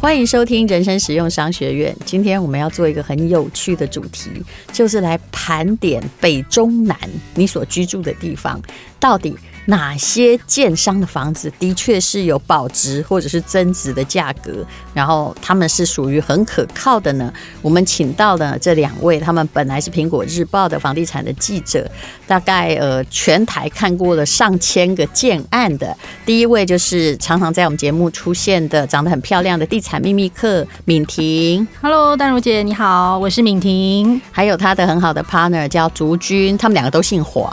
欢迎收听人生实用商学院。今天我们要做一个很有趣的主题，就是来盘点北中南你所居住的地方到底。哪些建商的房子的确是有保值或者是增值的价格，然后他们是属于很可靠的呢？我们请到的这两位，他们本来是苹果日报的房地产的记者，大概呃全台看过了上千个建案的。第一位就是常常在我们节目出现的，长得很漂亮的地产秘密客敏婷。Hello，丹如姐你好，我是敏婷。还有她的很好的 partner 叫竹君，他们两个都姓黄，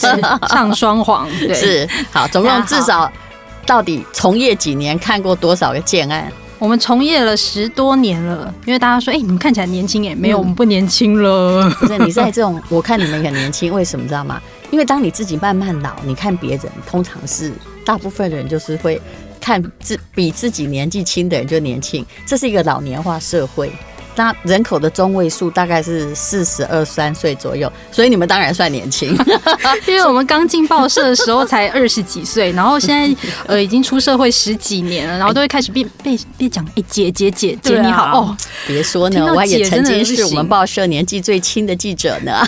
上双黄。是 好，总共至少到底从业几年，看过多少个建案？我们从业了十多年了，因为大家说，哎、欸，你们看起来年轻，哎，没有，我们不年轻了。不是你在这种，我看你们很年轻，为什么知道吗？因为当你自己慢慢老，你看别人，通常是大部分人就是会看自比自己年纪轻的人就年轻，这是一个老年化社会。那人口的中位数大概是四十二三岁左右，所以你们当然算年轻，因为我们刚进报社的时候才二十几岁，然后现在呃已经出社会十几年了，然后都会开始被被被讲哎姐姐姐姐你好哦，别说呢，我也曾经是我们报社年纪最轻的记者呢。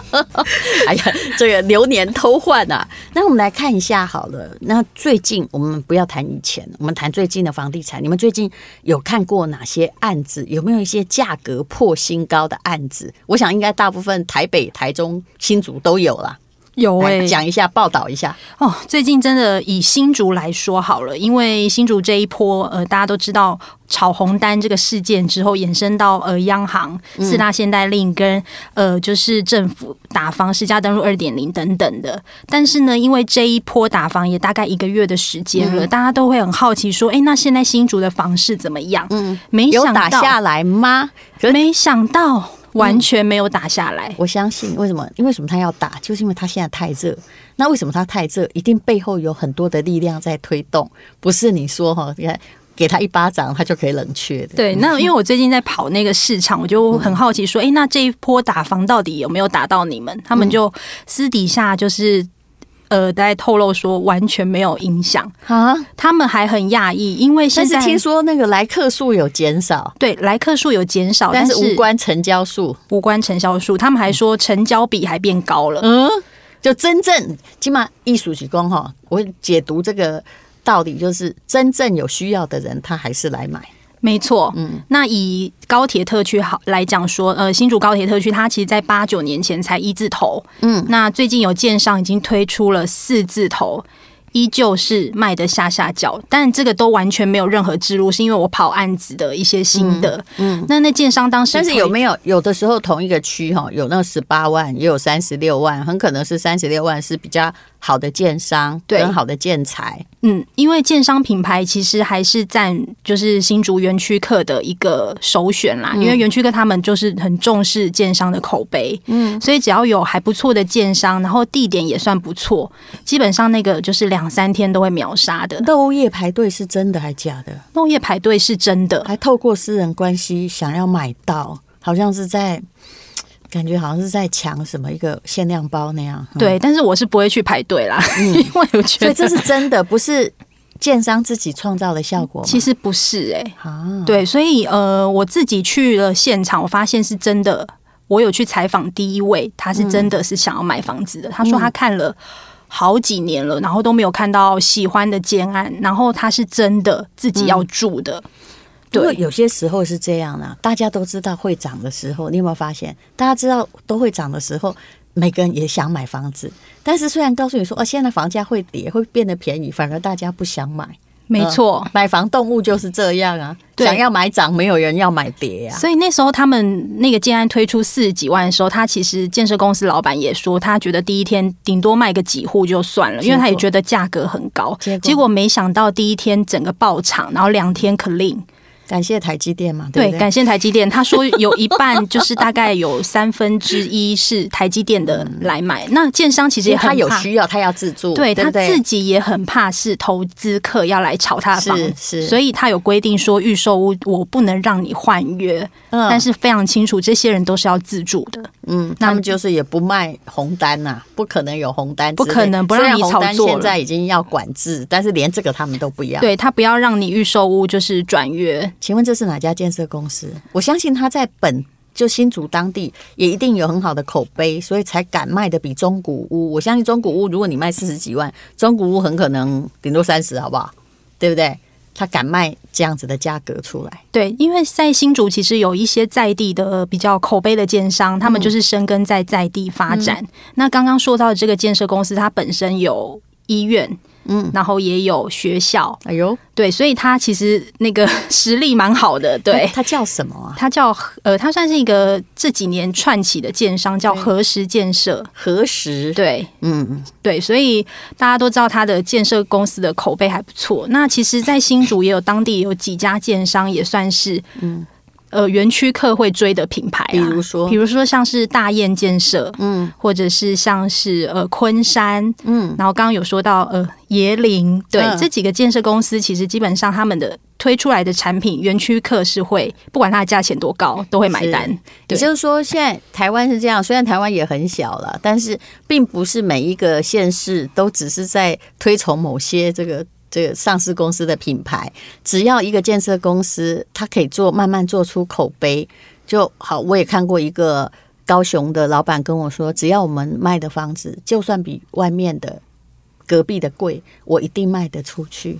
哎呀，这个流年偷换啊！那我们来看一下好了，那最近我们不要谈以前，我们谈最近的房地产，你们最近有看过哪些案子？有没有？一些价格破新高的案子，我想应该大部分台北、台中、新竹都有了。有哎、欸，讲一下，报道一下哦。最近真的以新竹来说好了，因为新竹这一波，呃，大家都知道炒红单这个事件之后，延伸到呃央行四大限贷令跟呃就是政府打房实价登录二点零等等的。但是呢，因为这一波打房也大概一个月的时间了，嗯、大家都会很好奇说，哎、欸，那现在新竹的房市怎么样？嗯，没想到有打下来吗？没想到。完全没有打下来，我相信为什么？因为什么？他要打，就是因为他现在太热。那为什么他太热？一定背后有很多的力量在推动，不是你说哈？你看，给他一巴掌，他就可以冷却的。对，那 因为我最近在跑那个市场，我就很好奇说，哎，那这一波打房到底有没有打到你们？他们就私底下就是。呃，大家透露说完全没有影响。啊，他们还很讶异，因为现在听说那个来客数有减少，对，来客数有减少，但是无关成交数，无关成交数，他们还说成交比还变高了，嗯，就真正起码艺术提供哈，我解读这个道理就是真正有需要的人，他还是来买。没错，嗯，那以高铁特区好来讲说，呃，新竹高铁特区，它其实在八九年前才一字头，嗯，那最近有建商已经推出了四字头。依旧是卖得下下脚，但这个都完全没有任何之路，是因为我跑案子的一些心得。嗯，嗯，那那建商当时，但是有没有有的时候同一个区哈，有那十八万，也有三十六万，很可能是三十六万是比较好的建商，对，很好的建材。嗯，因为建商品牌其实还是占就是新竹园区客的一个首选啦，嗯、因为园区客他们就是很重视建商的口碑，嗯，所以只要有还不错的建商，然后地点也算不错，基本上那个就是两。两三天都会秒杀的。漏夜排队是真的还假的？漏夜排队是真的，还透过私人关系想要买到，好像是在感觉好像是在抢什么一个限量包那样。对，但是我是不会去排队啦，嗯、因为我觉得这是真的，不是建商自己创造的效果。其实不是哎、欸，啊，对，所以呃，我自己去了现场，我发现是真的。我有去采访第一位，他是真的是想要买房子的，嗯、他说他看了。好几年了，然后都没有看到喜欢的建案，然后他是真的自己要住的。嗯、对，有些时候是这样的，大家都知道会涨的时候，你有没有发现？大家知道都会涨的时候，每个人也想买房子，但是虽然告诉你说，哦，现在房价会跌，会变得便宜，反而大家不想买。没错、嗯，买房动物就是这样啊，想要买涨，没有人要买跌啊。所以那时候他们那个建安推出四十几万的时候，他其实建设公司老板也说，他觉得第一天顶多卖个几户就算了，因为他也觉得价格很高。结果，结果没想到第一天整个爆场，然后两天 clean。感谢台积电嘛，对，对，对，感谢台积电。他说有一半就是大概有三分之一是台积电的来买。嗯、那建商其实也很怕他有需要，他要自住，对，他自己也很怕是投资客要来炒他的房子，是，是所以他有规定说预售屋我不能让你换约，嗯，但是非常清楚这些人都是要自住的，嗯，他们就是也不卖红单呐、啊，不可能有红单，不可能不让你炒作。现在已经要管制，但是连这个他们都不要，对他不要让你预售屋就是转约。请问这是哪家建设公司？我相信他在本就新竹当地也一定有很好的口碑，所以才敢卖的比中古屋。我相信中古屋，如果你卖四十几万，中古屋很可能顶多三十，好不好？对不对？他敢卖这样子的价格出来。对，因为在新竹其实有一些在地的比较口碑的建商，他们就是生根在在地发展。嗯、那刚刚说到的这个建设公司，它本身有医院。嗯，然后也有学校，哎呦，对，所以他其实那个 实力蛮好的。对，他叫什么啊？他叫呃，他算是一个这几年串起的建商，叫和实建设。和实，对，嗯，对，所以大家都知道他的建设公司的口碑还不错。那其实，在新竹也有当地有几家建商，也算是嗯。呃，园区客会追的品牌，啊，比如说，比如说像是大雁建设，嗯，或者是像是呃昆山，嗯，然后刚刚有说到呃椰林，对，嗯，这几个建设公司，其实基本上他们的推出来的产品，园区客是会不管它的价钱多高，都会买单。也就是说，现在台湾是这样，虽然台湾也很小了，但是并不是每一个县市都只是在推崇某些这个。这个上市公司的品牌，只要一个建设公司，它可以做慢慢做出口碑就好。我也看过一个高雄的老板跟我说，只要我们卖的房子，就算比外面的隔壁的贵，我一定卖得出去。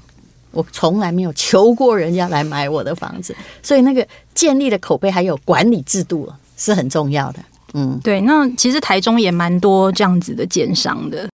我从来没有求过人家来买我的房子，所以那个建立的口碑还有管理制度是很重要的。嗯，对。那其实台中也蛮多这样子的建商的。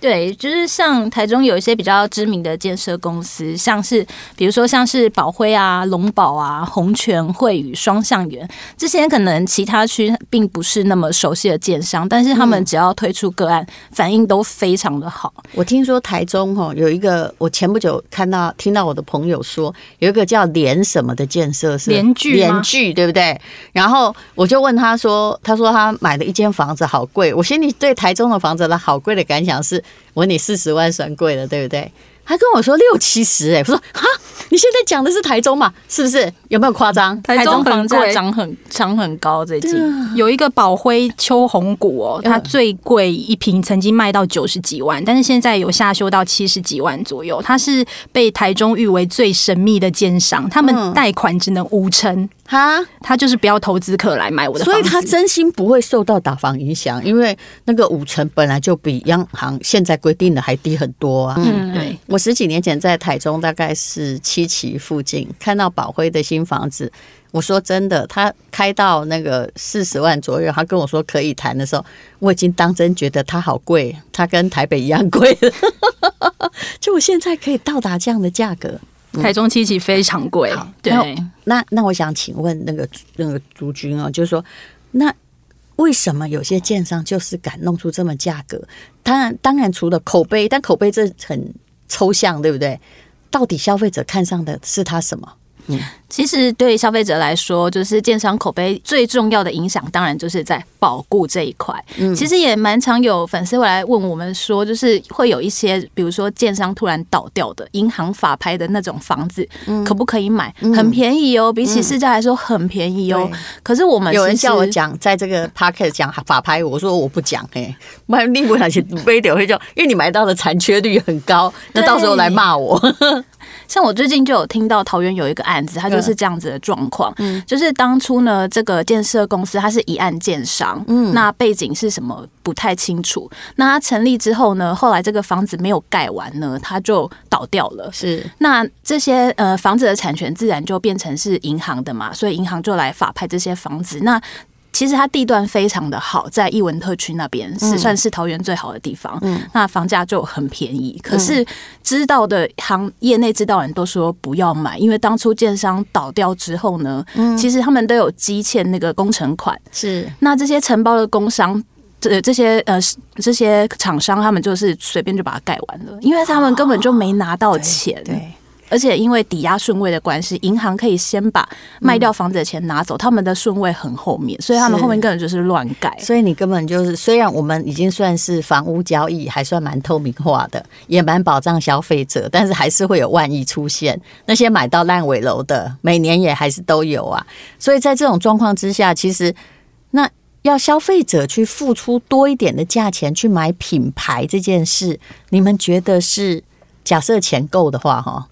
对，就是像台中有一些比较知名的建设公司，像是比如说像是宝辉啊、龙宝啊、红泉、惠宇、双向园这些，可能其他区并不是那么熟悉的建商，但是他们只要推出个案，嗯、反应都非常的好。我听说台中哈有一个，我前不久看到听到我的朋友说，有一个叫联什么的建设是联聚联聚对不对？然后我就问他说，他说他买了一间房子好贵，我心里对台中的房子的好贵的感想是。我问你四十万算贵了，对不对？他跟我说六七十，哎，我说哈，你现在讲的是台中嘛？是不是？有没有夸张？台中房价涨很涨很高，最近有一个宝辉秋红谷哦，它最贵一瓶曾经卖到九十几万，但是现在有下修到七十几万左右。它是被台中誉为最神秘的建商，他们贷款只能五成。哈，他就是不要投资客来买我的房，所以他真心不会受到打房影响，因为那个五成本来就比央行现在规定的还低很多啊。嗯，对，我十几年前在台中，大概是七期附近看到宝辉的新房子，我说真的，他开到那个四十万左右，他跟我说可以谈的时候，我已经当真觉得他好贵，他跟台北一样贵了，就我现在可以到达这样的价格。台中七期非常贵，对。那那我想请问那个那个朱军哦，就是说，那为什么有些建商就是敢弄出这么价格？当然，当然除了口碑，但口碑这很抽象，对不对？到底消费者看上的是他什么？嗯。其实对消费者来说，就是建商口碑最重要的影响，当然就是在保固这一块。嗯，其实也蛮常有粉丝会来问我们说，就是会有一些，比如说建商突然倒掉的银行法拍的那种房子，可不可以买？很便宜哦，比起市价来说很便宜哦。可是我们有人叫我讲，在这个 podcast 讲法拍，我说我不讲，哎，买 利不那些非得会叫，因为你买到的残缺率很高，那到时候来骂我。像我最近就有听到桃园有一个案子，他就。就是这样子的状况，嗯，就是当初呢，这个建设公司它是一案建商，嗯，那背景是什么不太清楚。那它成立之后呢，后来这个房子没有盖完呢，它就倒掉了。是，那这些呃房子的产权自然就变成是银行的嘛，所以银行就来法拍这些房子。那其实它地段非常的好，在艺文特区那边是算是桃园最好的地方。嗯，那房价就很便宜。可是知道的行业内知道人都说不要买，因为当初建商倒掉之后呢，嗯，其实他们都有积欠那个工程款。是，那这些承包的工商，这这些呃这些厂商，他们就是随便就把它盖完了，因为他们根本就没拿到钱。对。而且因为抵押顺位的关系，银行可以先把卖掉房子的钱拿走，他们的顺位很后面，所以他们后面根本就是乱盖。所以你根本就是，虽然我们已经算是房屋交易还算蛮透明化的，也蛮保障消费者，但是还是会有万一出现。那些买到烂尾楼的，每年也还是都有啊。所以在这种状况之下，其实那要消费者去付出多一点的价钱去买品牌这件事，你们觉得是？假设钱够的话，哈，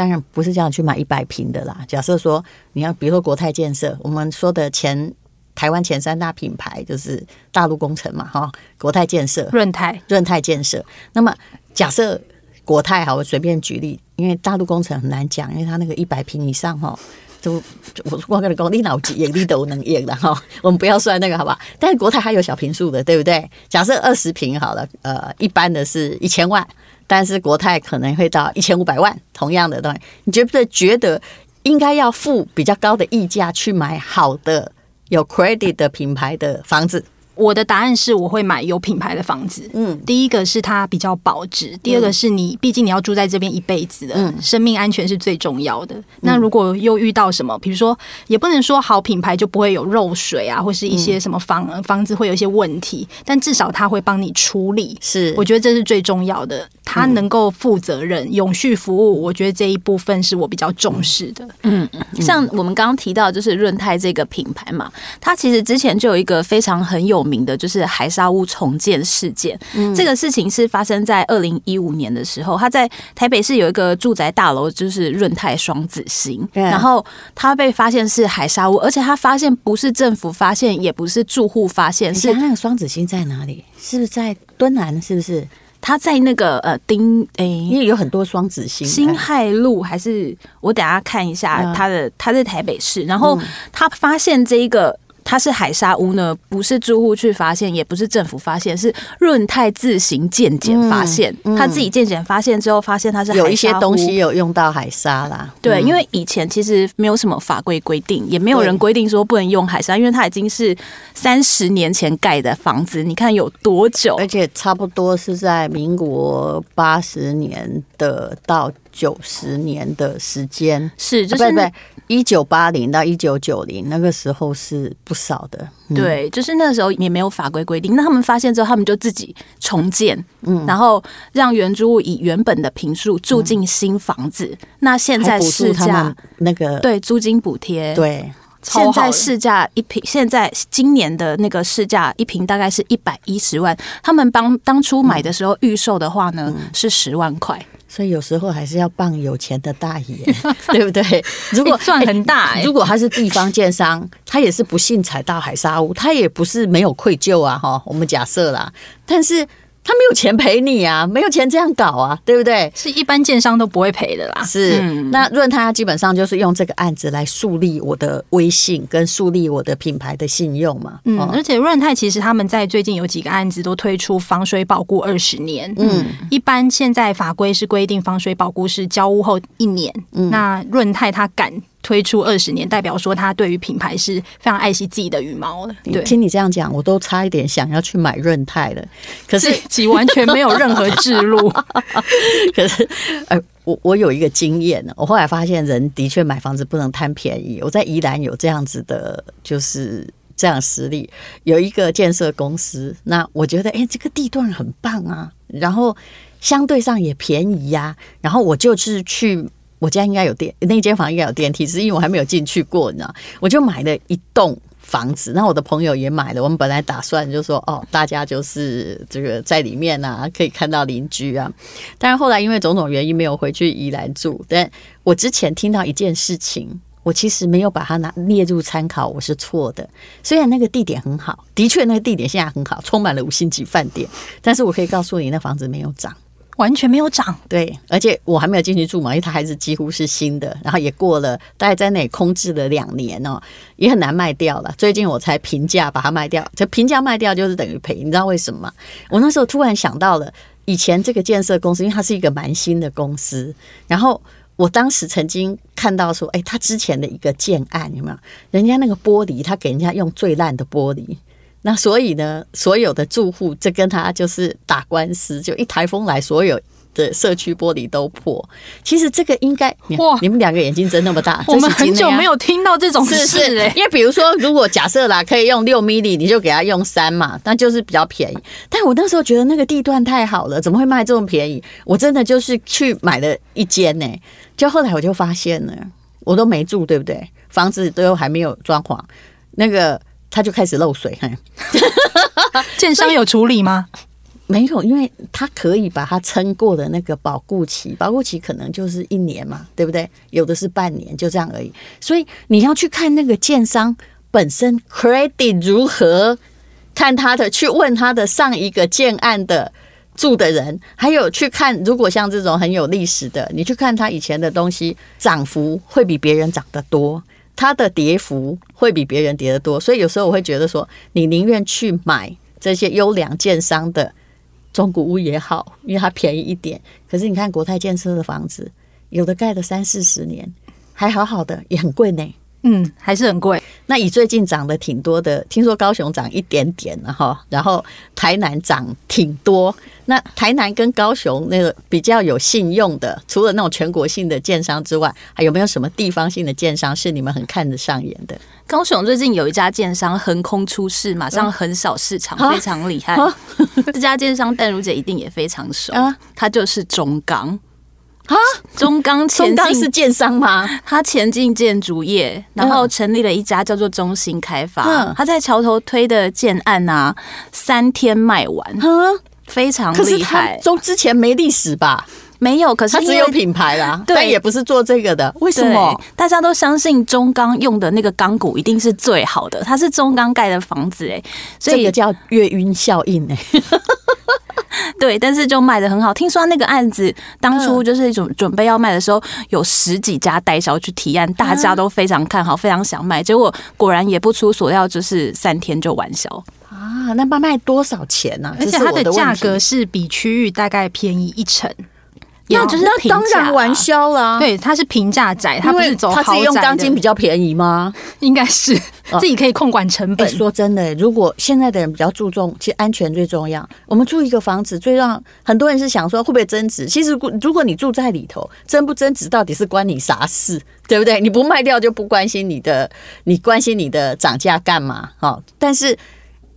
当然不是叫你去买一百平的啦。假设说你要，比如说国泰建设，我们说的前台湾前三大品牌就是大陆工程嘛，哈，国泰建设、润泰、润泰建设。那么假设国泰哈，我随便举例，因为大陆工程很难讲，因为它那个一百平以上，哈，就我我跟你讲，你脑子也你都能赢的哈。我们不要算那个，好不好？但是国泰还有小平数的，对不对？假设二十平好了，呃，一般的是一千万。但是国泰可能会到一千五百万，同样的东西，你觉不觉得应该要付比较高的溢价去买好的有 credit 的品牌的房子？我的答案是，我会买有品牌的房子。嗯，第一个是它比较保值，第二个是你毕竟你要住在这边一辈子的，嗯，生命安全是最重要的。那如果又遇到什么，比如说，也不能说好品牌就不会有漏水啊，或是一些什么房房子会有一些问题，但至少他会帮你处理。是，我觉得这是最重要的。他能够负责任、永续服务，我觉得这一部分是我比较重视的。嗯，像我们刚刚提到，就是润泰这个品牌嘛，它其实之前就有一个非常很有名的，就是海沙屋重建事件。嗯，这个事情是发生在二零一五年的时候，他在台北市有一个住宅大楼，就是润泰双子星，然后他被发现是海沙屋，而且他发现不是政府发现，也不是住户发现，是那个双子星在哪里？是不是在敦南？是不是？他在那个呃丁诶，欸、因为有很多双子星，辛亥路还是我等下看一下他的，他在台北市，然后他发现这一个。它是海沙屋呢，不是住户去发现，也不是政府发现，是润泰自行鉴检发现。嗯嗯、他自己鉴检发现之后，发现它是海，有一些东西有用到海沙啦。对，嗯、因为以前其实没有什么法规规定，也没有人规定说不能用海沙，因为它已经是三十年前盖的房子，你看有多久？而且差不多是在民国八十年的到九十年的时间，是就是。啊，不对。一九八零到一九九零那个时候是不少的，嗯、对，就是那时候也没有法规规定。那他们发现之后，他们就自己重建，嗯，然后让原住户以原本的平数住进新房子。嗯、那现在市价那个对租金补贴，对，现在市价一平，现在今年的那个市价一平大概是一百一十万。他们帮当初买的时候预售的话呢，嗯、是十万块。所以有时候还是要傍有钱的大爷，对不对？如果赚很大，如果他是地方建商，他也是不幸踩到海沙屋，他也不是没有愧疚啊，哈，我们假设啦，但是。他没有钱赔你啊，没有钱这样搞啊，对不对？是一般建商都不会赔的啦。是，嗯、那润泰基本上就是用这个案子来树立我的威信，跟树立我的品牌的信用嘛。嗯，而且润泰其实他们在最近有几个案子都推出防水保固二十年。嗯，一般现在法规是规定防水保固是交屋后一年。嗯，那润泰他敢。推出二十年，代表说他对于品牌是非常爱惜自己的羽毛的。对，听你这样讲，我都差一点想要去买润泰了。可是其完全没有任何置入。可是，呃，我我有一个经验呢。我后来发现，人的确买房子不能贪便宜。我在宜兰有这样子的，就是这样实力。有一个建设公司，那我觉得，哎、欸，这个地段很棒啊，然后相对上也便宜呀、啊。然后我就是去。我家应该有电，那间房应该有电梯，只是因为我还没有进去过，你知道，我就买了一栋房子，那我的朋友也买了。我们本来打算就说，哦，大家就是这个在里面啊，可以看到邻居啊。但是后来因为种种原因没有回去宜兰住。但我之前听到一件事情，我其实没有把它拿列入参考，我是错的。虽然那个地点很好，的确那个地点现在很好，充满了五星级饭店，但是我可以告诉你，那房子没有涨。完全没有涨，对，而且我还没有进去住嘛，因为它还是几乎是新的，然后也过了，大概在那里空置了两年哦，也很难卖掉了。最近我才平价把它卖掉，就平价卖掉就是等于赔，你知道为什么吗？我那时候突然想到了以前这个建设公司，因为它是一个蛮新的公司，然后我当时曾经看到说，哎，他之前的一个建案有没有？人家那个玻璃，他给人家用最烂的玻璃。那所以呢，所有的住户这跟他就是打官司，就一台风来，所有的社区玻璃都破。其实这个应该哇，你们两个眼睛睁那么大，我们很久没有听到这种事是是哎。因为比如说，如果假设啦，可以用六 mm，你就给他用三嘛，那就是比较便宜。但我那时候觉得那个地段太好了，怎么会卖这么便宜？我真的就是去买了一间呢。就后来我就发现了，我都没住，对不对？房子都还没有装潢，那个他就开始漏水。嘿，建商有处理吗？没有，因为他可以把它撑过的那个保固期，保固期可能就是一年嘛，对不对？有的是半年，就这样而已。所以你要去看那个建商本身 credit 如何，看他的，去问他的上一个建案的。住的人，还有去看，如果像这种很有历史的，你去看他以前的东西，涨幅会比别人涨得多，它的跌幅会比别人跌得多，所以有时候我会觉得说，你宁愿去买这些优良建商的中古屋也好，因为它便宜一点。可是你看国泰建设的房子，有的盖了三四十年，还好好的，也很贵呢。嗯，还是很贵。那以最近涨的挺多的，听说高雄涨一点点了哈，然后台南涨挺多。那台南跟高雄那个比较有信用的，除了那种全国性的建商之外，还有没有什么地方性的建商是你们很看得上眼的？高雄最近有一家建商横空出世，马上横扫市场，非常厉害。这家建商淡如姐一定也非常熟，他就是中钢。啊，中钢前进是建商吗？他前进建筑业，然后成立了一家叫做中兴开发。他在桥头推的建案啊，三天卖完，非常厉害。中之前没历史吧？没有，可是他只有品牌啦，但也不是做这个的。为什么？大家都相信中钢用的那个钢骨一定是最好的，它是中钢盖的房子哎，所以叫月晕效应哎。对，但是就卖的很好。听说那个案子当初就是准准备要卖的时候，有十几家代销去提案，大家都非常看好，非常想卖。结果果然也不出所料，就是三天就完销啊！那卖卖多少钱呢？而且它的价格是比区域大概便宜一成。那就是那当然玩销啦。对，它是平价宅，它不是走豪宅。它是用钢筋比较便宜吗？应该是自己可以控管成本。说真的，如果现在的人比较注重，其实安全最重要。我们住一个房子，最让很多人是想说会不会增值？其实如果你住在里头，增不增值到底是关你啥事？对不对？你不卖掉就不关心你的，你关心你的涨价干嘛？哈！但是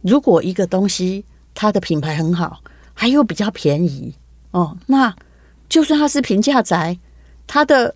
如果一个东西它的品牌很好，还有比较便宜哦，那。就算它是平价宅，它的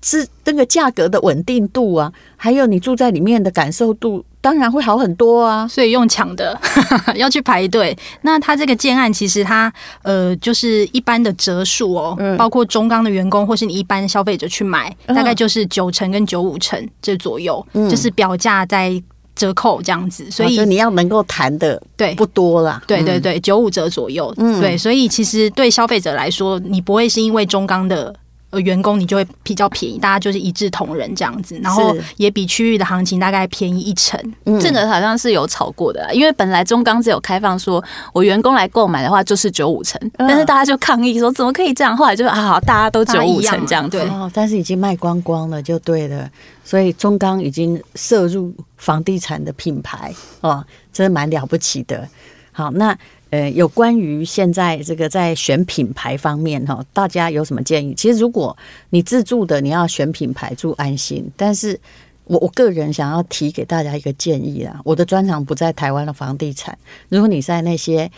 是那个价格的稳定度啊，还有你住在里面的感受度，当然会好很多啊。所以用抢的 要去排队。那它这个建案其实它呃就是一般的折数哦，嗯、包括中钢的员工或是你一般消费者去买，嗯、大概就是九成跟九五成这左右，嗯、就是表价在。折扣这样子，所以你要能够谈的对。不多啦，对对对，九五折左右，嗯，对，所以其实对消费者来说，你不会是因为中钢的呃员工，你就会比较便宜，大家就是一致同仁这样子，然后也比区域的行情大概便宜一成，嗯，这个好像是有炒过的，因为本来中钢只有开放说我员工来购买的话就是九五成，但是大家就抗议说怎么可以这样，后来就啊好，大家都九五成这样子，对，但是已经卖光光了，就对了。所以中钢已经涉入房地产的品牌哦，真的蛮了不起的。好，那呃，有关于现在这个在选品牌方面哈，大家有什么建议？其实如果你自住的，你要选品牌住安心。但是我我个人想要提给大家一个建议啊，我的专长不在台湾的房地产。如果你在那些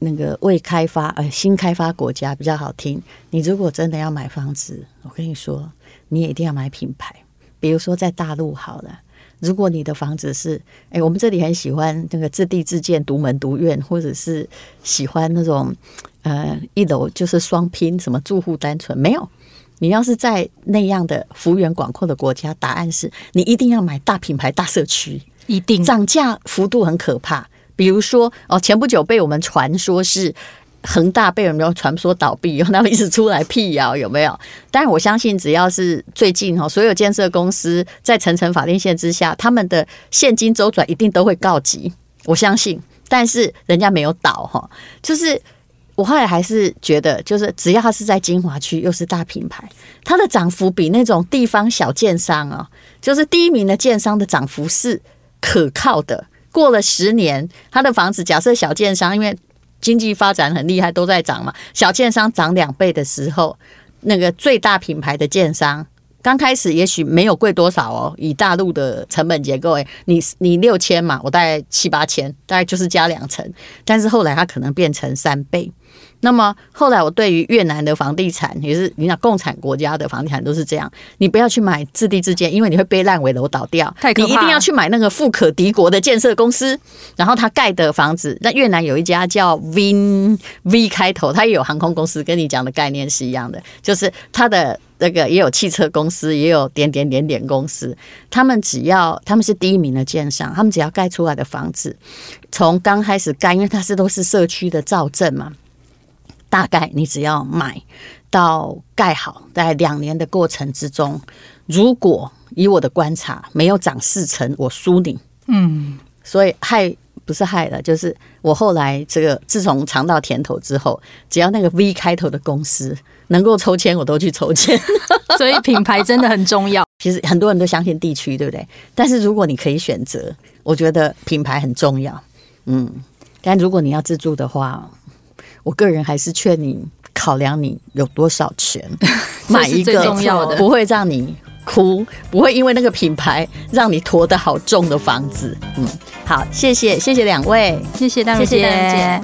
那个未开发呃新开发国家比较好听，你如果真的要买房子，我跟你说，你也一定要买品牌。比如说在大陆好了，如果你的房子是，哎，我们这里很喜欢那个自地自建、独门独院，或者是喜欢那种呃一楼就是双拼，什么住户单纯没有。你要是在那样的幅员广阔的国家，答案是你一定要买大品牌、大社区，一定涨价幅度很可怕。比如说哦，前不久被我们传说是。恒大被人们传说倒闭，他们一直出来辟谣，有没有？但是我相信，只要是最近哈，所有建设公司在层层法令线之下，他们的现金周转一定都会告急。我相信，但是人家没有倒哈。就是我后来还是觉得，就是只要他是在金华区，又是大品牌，它的涨幅比那种地方小建商啊，就是第一名的建商的涨幅是可靠的。过了十年，他的房子假设小建商因为。经济发展很厉害，都在涨嘛。小券商涨两倍的时候，那个最大品牌的券商。刚开始也许没有贵多少哦，以大陆的成本结构，哎，你你六千嘛，我大概七八千，大概就是加两成，但是后来它可能变成三倍。那么后来我对于越南的房地产，也是你想共产国家的房地产都是这样，你不要去买自地自建，因为你会被烂尾楼倒掉。你一定要去买那个富可敌国的建设公司，然后他盖的房子。那越南有一家叫 Vin V 开头，它也有航空公司，跟你讲的概念是一样的，就是它的。这个也有汽车公司，也有点点点点公司。他们只要他们是第一名的建商，他们只要盖出来的房子，从刚开始盖，因为它是都是社区的造镇嘛，大概你只要买到盖好，在两年的过程之中，如果以我的观察没有涨四成，我输你。嗯，所以害不是害了，就是我后来这个自从尝到甜头之后，只要那个 V 开头的公司。能够抽签，我都去抽签，所以品牌真的很重要。其实很多人都相信地区，对不对？但是如果你可以选择，我觉得品牌很重要。嗯，但如果你要自住的话，我个人还是劝你考量你有多少钱，买一个重要的，不会让你哭，不会因为那个品牌让你拖得好重的房子。嗯，好，谢谢谢谢两位，谢谢大姐。谢谢